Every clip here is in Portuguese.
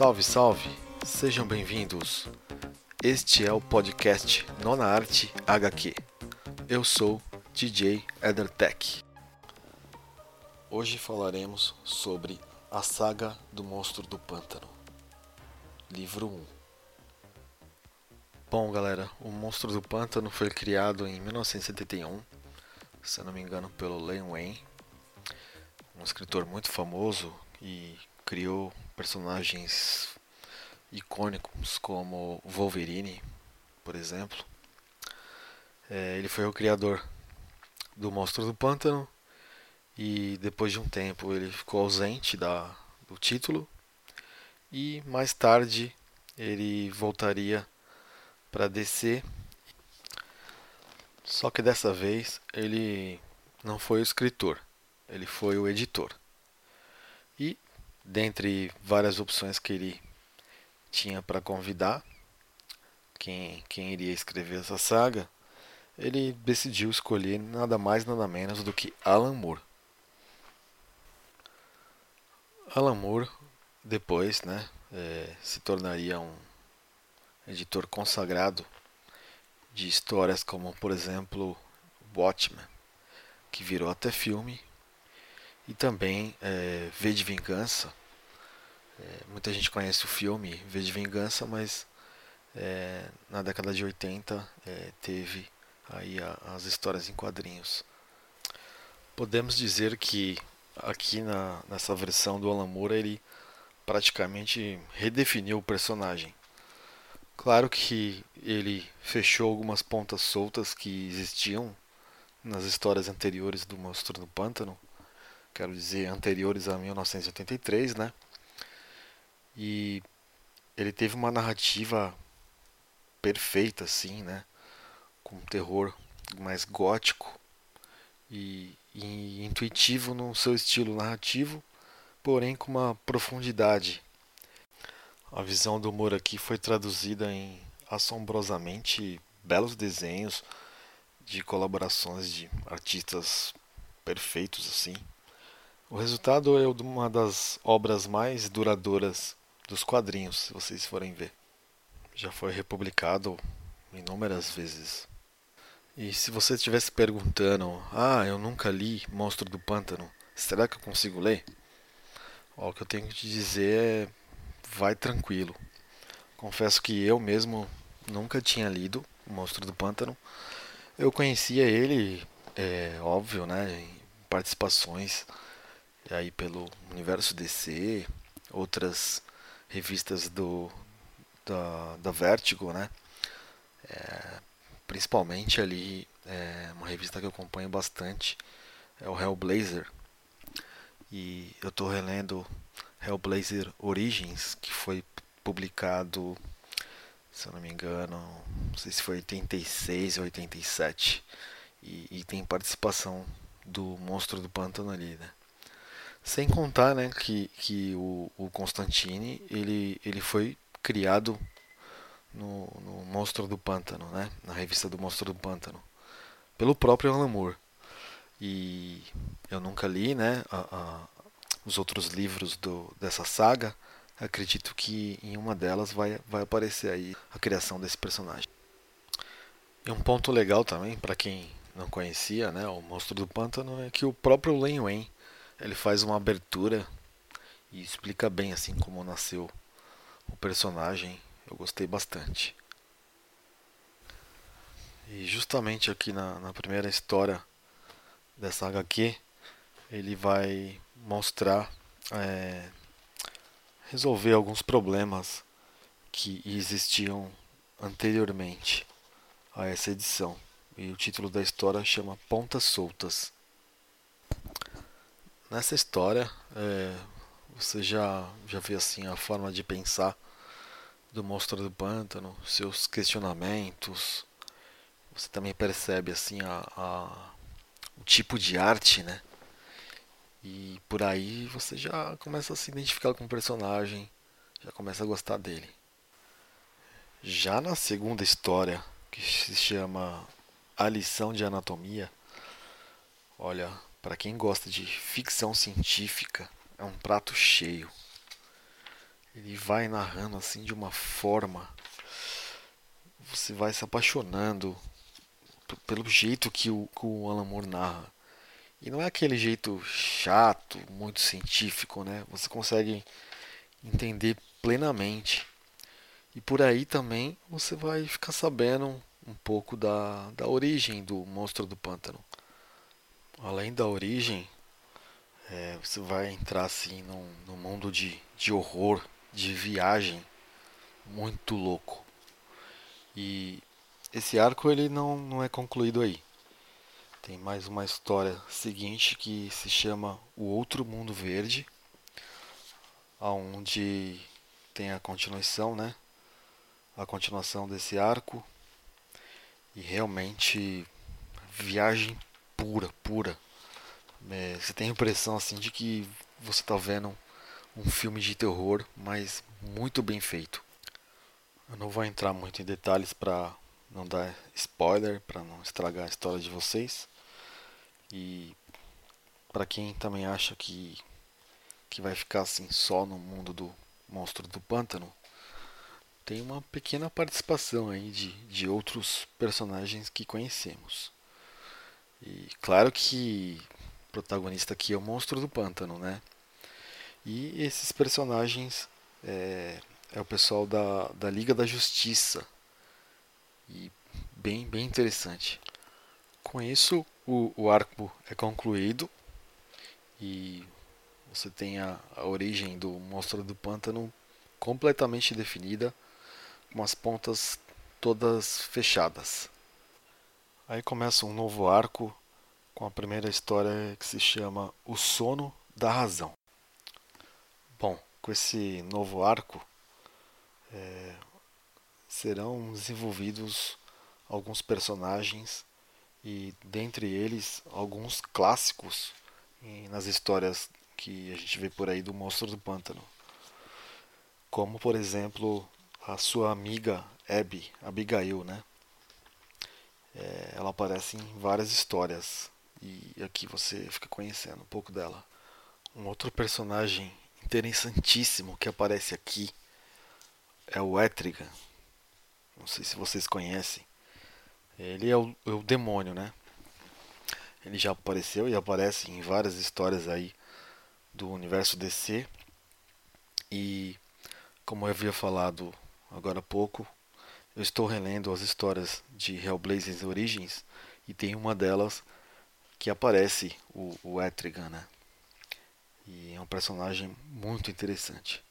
Salve, salve! Sejam bem-vindos. Este é o podcast Nona Arte HQ. Eu sou DJ EtherTech. Hoje falaremos sobre a saga do Monstro do Pântano, livro 1. Bom, galera, o Monstro do Pântano foi criado em 1971, se não me engano, pelo Len Wayne, um escritor muito famoso e criou personagens icônicos como Wolverine, por exemplo. É, ele foi o criador do Monstro do Pântano e depois de um tempo ele ficou ausente da, do título e mais tarde ele voltaria para DC. Só que dessa vez ele não foi o escritor, ele foi o editor. Dentre várias opções que ele tinha para convidar quem, quem iria escrever essa saga, ele decidiu escolher nada mais nada menos do que Alan Moore. Alan Moore depois né, é, se tornaria um editor consagrado de histórias como, por exemplo, Watchmen, que virou até filme, e também é, V de Vingança. É, muita gente conhece o filme V de Vingança, mas é, na década de 80 é, teve aí a, as histórias em quadrinhos. Podemos dizer que aqui na, nessa versão do Alan Moore ele praticamente redefiniu o personagem. Claro que ele fechou algumas pontas soltas que existiam nas histórias anteriores do Monstro do Pântano, quero dizer anteriores a 1983, né? E ele teve uma narrativa perfeita, assim, né? Com um terror mais gótico e e intuitivo no seu estilo narrativo, porém com uma profundidade. A visão do humor aqui foi traduzida em assombrosamente belos desenhos de colaborações de artistas perfeitos assim. O resultado é uma das obras mais duradouras dos quadrinhos, se vocês forem ver. Já foi republicado inúmeras vezes. E se você estivesse perguntando, ah, eu nunca li Monstro do Pântano, será que eu consigo ler? Ó, o que eu tenho que te dizer é, vai tranquilo. Confesso que eu mesmo nunca tinha lido Monstro do Pântano. Eu conhecia ele, é óbvio, né, em participações aí pelo Universo DC, outras revistas do da, da Vertigo, né? É, principalmente ali, é, uma revista que eu acompanho bastante é o Hellblazer. E eu estou relendo Hellblazer Origins, que foi publicado, se eu não me engano, não sei se foi 86 ou 87. E, e tem participação do Monstro do Pântano ali, né? Sem contar né, que, que o, o Constantine ele, ele foi criado no, no Monstro do Pântano, né? na revista do Monstro do Pântano, pelo próprio Alan Moore. E eu nunca li né, a, a, os outros livros do, dessa saga. Acredito que em uma delas vai, vai aparecer aí a criação desse personagem. E um ponto legal também, para quem não conhecia né, o Monstro do Pântano, é que o próprio Len Wayne ele faz uma abertura e explica bem assim como nasceu o personagem eu gostei bastante. E justamente aqui na, na primeira história dessa HQ, ele vai mostrar, é, resolver alguns problemas que existiam anteriormente a essa edição. E o título da história chama Pontas Soltas. Nessa história, é, você já, já vê assim a forma de pensar do Monstro do Pântano, seus questionamentos. Você também percebe assim a, a, o tipo de arte, né? E por aí você já começa a se identificar com o personagem, já começa a gostar dele. Já na segunda história, que se chama A Lição de Anatomia, olha, para quem gosta de ficção científica, é um prato cheio. ele vai narrando assim de uma forma você vai se apaixonando pelo jeito que o, que o Alan Moore narra. E não é aquele jeito chato, muito científico, né? Você consegue entender plenamente. E por aí também você vai ficar sabendo um pouco da, da origem do monstro do pântano. Além da origem, é, você vai entrar assim num, num mundo de, de horror, de viagem muito louco. E esse arco ele não, não é concluído aí. Tem mais uma história seguinte que se chama O Outro Mundo Verde, aonde tem a continuação, né? A continuação desse arco e realmente viagem pura, pura. É, você tem a impressão assim de que você está vendo um filme de terror, mas muito bem feito. Eu não vou entrar muito em detalhes para não dar spoiler, para não estragar a história de vocês. E para quem também acha que que vai ficar assim só no mundo do monstro do pântano, tem uma pequena participação aí de, de outros personagens que conhecemos. E claro que o protagonista aqui é o monstro do pântano, né? E esses personagens é, é o pessoal da, da Liga da Justiça. E bem, bem interessante. Com isso, o, o arco é concluído e você tem a, a origem do monstro do pântano completamente definida, com as pontas todas fechadas. Aí começa um novo arco com a primeira história que se chama O Sono da Razão. Bom, com esse novo arco, é, serão desenvolvidos alguns personagens e dentre eles alguns clássicos nas histórias que a gente vê por aí do monstro do pântano. Como por exemplo a sua amiga Abby, Abigail, né? É, ela aparece em várias histórias e aqui você fica conhecendo um pouco dela. Um outro personagem interessantíssimo que aparece aqui é o Etrigan. Não sei se vocês conhecem. Ele é o, é o demônio, né? Ele já apareceu e aparece em várias histórias aí do universo DC. E como eu havia falado agora há pouco, eu estou relendo as histórias de Hellblazers Origins e tem uma delas que aparece o, o Etrigan, né? E é um personagem muito interessante.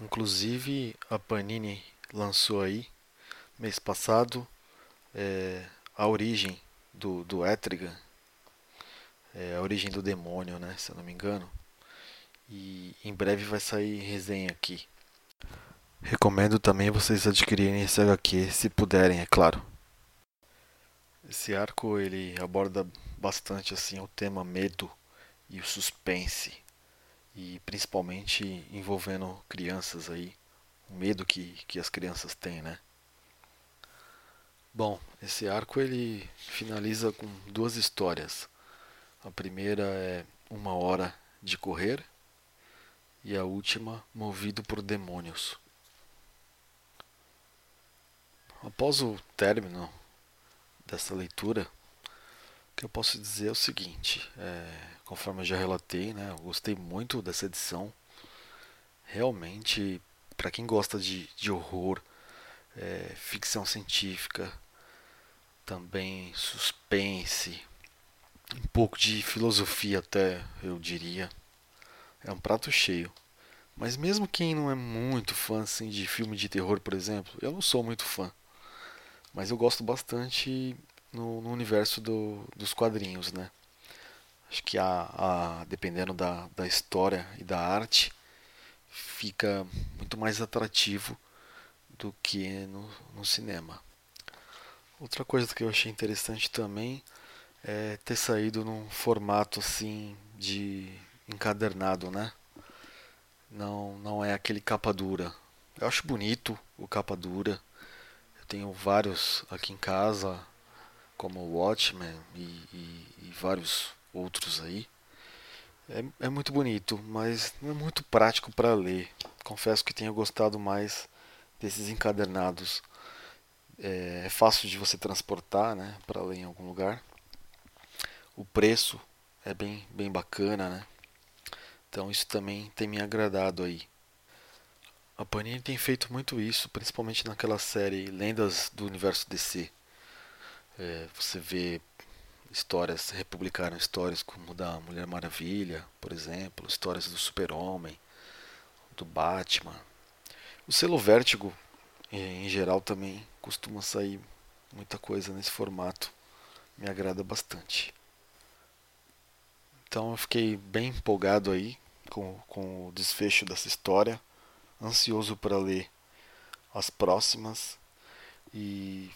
Inclusive a Panini lançou aí mês passado é, a origem do, do Etrigan, é, a origem do demônio, né, se eu não me engano. E em breve vai sair resenha aqui. Recomendo também vocês adquirirem esse HQ, se puderem, é claro. Esse arco ele aborda bastante assim o tema medo e o suspense e principalmente envolvendo crianças aí, o medo que, que as crianças têm, né? Bom, esse arco ele finaliza com duas histórias. A primeira é Uma Hora de Correr e a última Movido por Demônios. Após o término dessa leitura, o que eu posso dizer é o seguinte: é, conforme eu já relatei, né, eu gostei muito dessa edição. Realmente, para quem gosta de, de horror, é, ficção científica, também suspense, um pouco de filosofia até, eu diria. É um prato cheio. Mas mesmo quem não é muito fã assim, de filme de terror, por exemplo, eu não sou muito fã. Mas eu gosto bastante no, no universo do, dos quadrinhos, né? Acho que a, a, dependendo da, da história e da arte, fica muito mais atrativo do que no, no cinema. Outra coisa que eu achei interessante também é ter saído num formato assim de encadernado, né? Não, não é aquele capa dura. Eu acho bonito o capa dura. Eu tenho vários aqui em casa, como o Watchmen e, e, e vários outros aí. É, é muito bonito, mas não é muito prático para ler. confesso que tenho gostado mais desses encadernados. É, é fácil de você transportar, né, para ler em algum lugar. O preço é bem, bem bacana, né? Então isso também tem me agradado aí. A Panini tem feito muito isso, principalmente naquela série Lendas do Universo DC. É, você vê histórias, republicaram histórias como da Mulher Maravilha, por exemplo, histórias do Super-Homem, do Batman. O selo Vértigo, em geral, também costuma sair muita coisa nesse formato. Me agrada bastante. Então eu fiquei bem empolgado aí com, com o desfecho dessa história, ansioso para ler as próximas. E,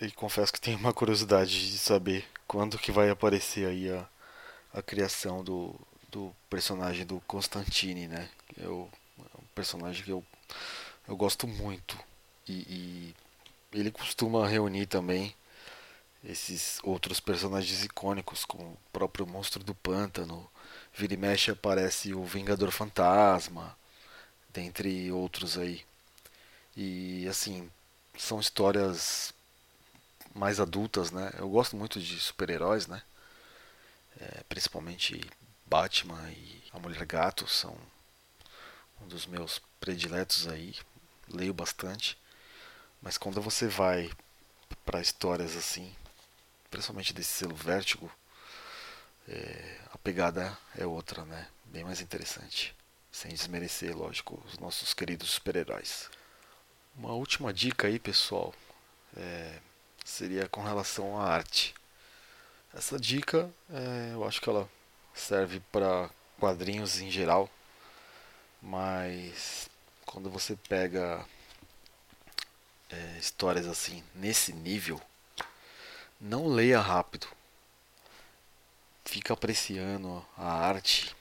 e confesso que tenho uma curiosidade de saber quando que vai aparecer aí a, a criação do, do personagem do Constantine, né? Eu, é um personagem que eu, eu gosto muito. E, e ele costuma reunir também esses outros personagens icônicos, como o próprio Monstro do Pântano, vira e mexe aparece o Vingador Fantasma, dentre outros aí. E assim, são histórias mais adultas, né? Eu gosto muito de super-heróis, né? É, principalmente Batman e a Mulher Gato são um dos meus prediletos aí. Leio bastante. Mas quando você vai para histórias assim, principalmente desse selo Vértigo, é, a pegada é outra, né? Bem mais interessante. Sem desmerecer, lógico, os nossos queridos super-heróis. Uma última dica aí, pessoal, é, seria com relação à arte. Essa dica, é, eu acho que ela serve para quadrinhos em geral, mas quando você pega é, histórias assim nesse nível, não leia rápido. Fica apreciando a arte.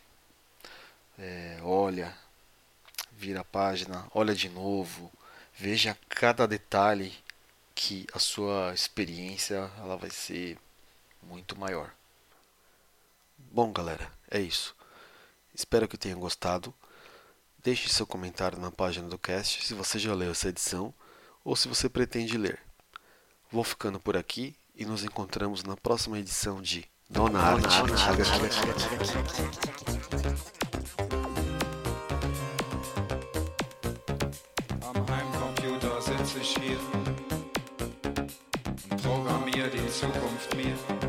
É, olha, vira a página, olha de novo, veja cada detalhe que a sua experiência ela vai ser muito maior. Bom, galera, é isso. Espero que tenham gostado. Deixe seu comentário na página do cast se você já leu essa edição ou se você pretende ler. Vou ficando por aqui e nos encontramos na próxima edição de Dona Arte Hause schier und programmier die Zukunft mir.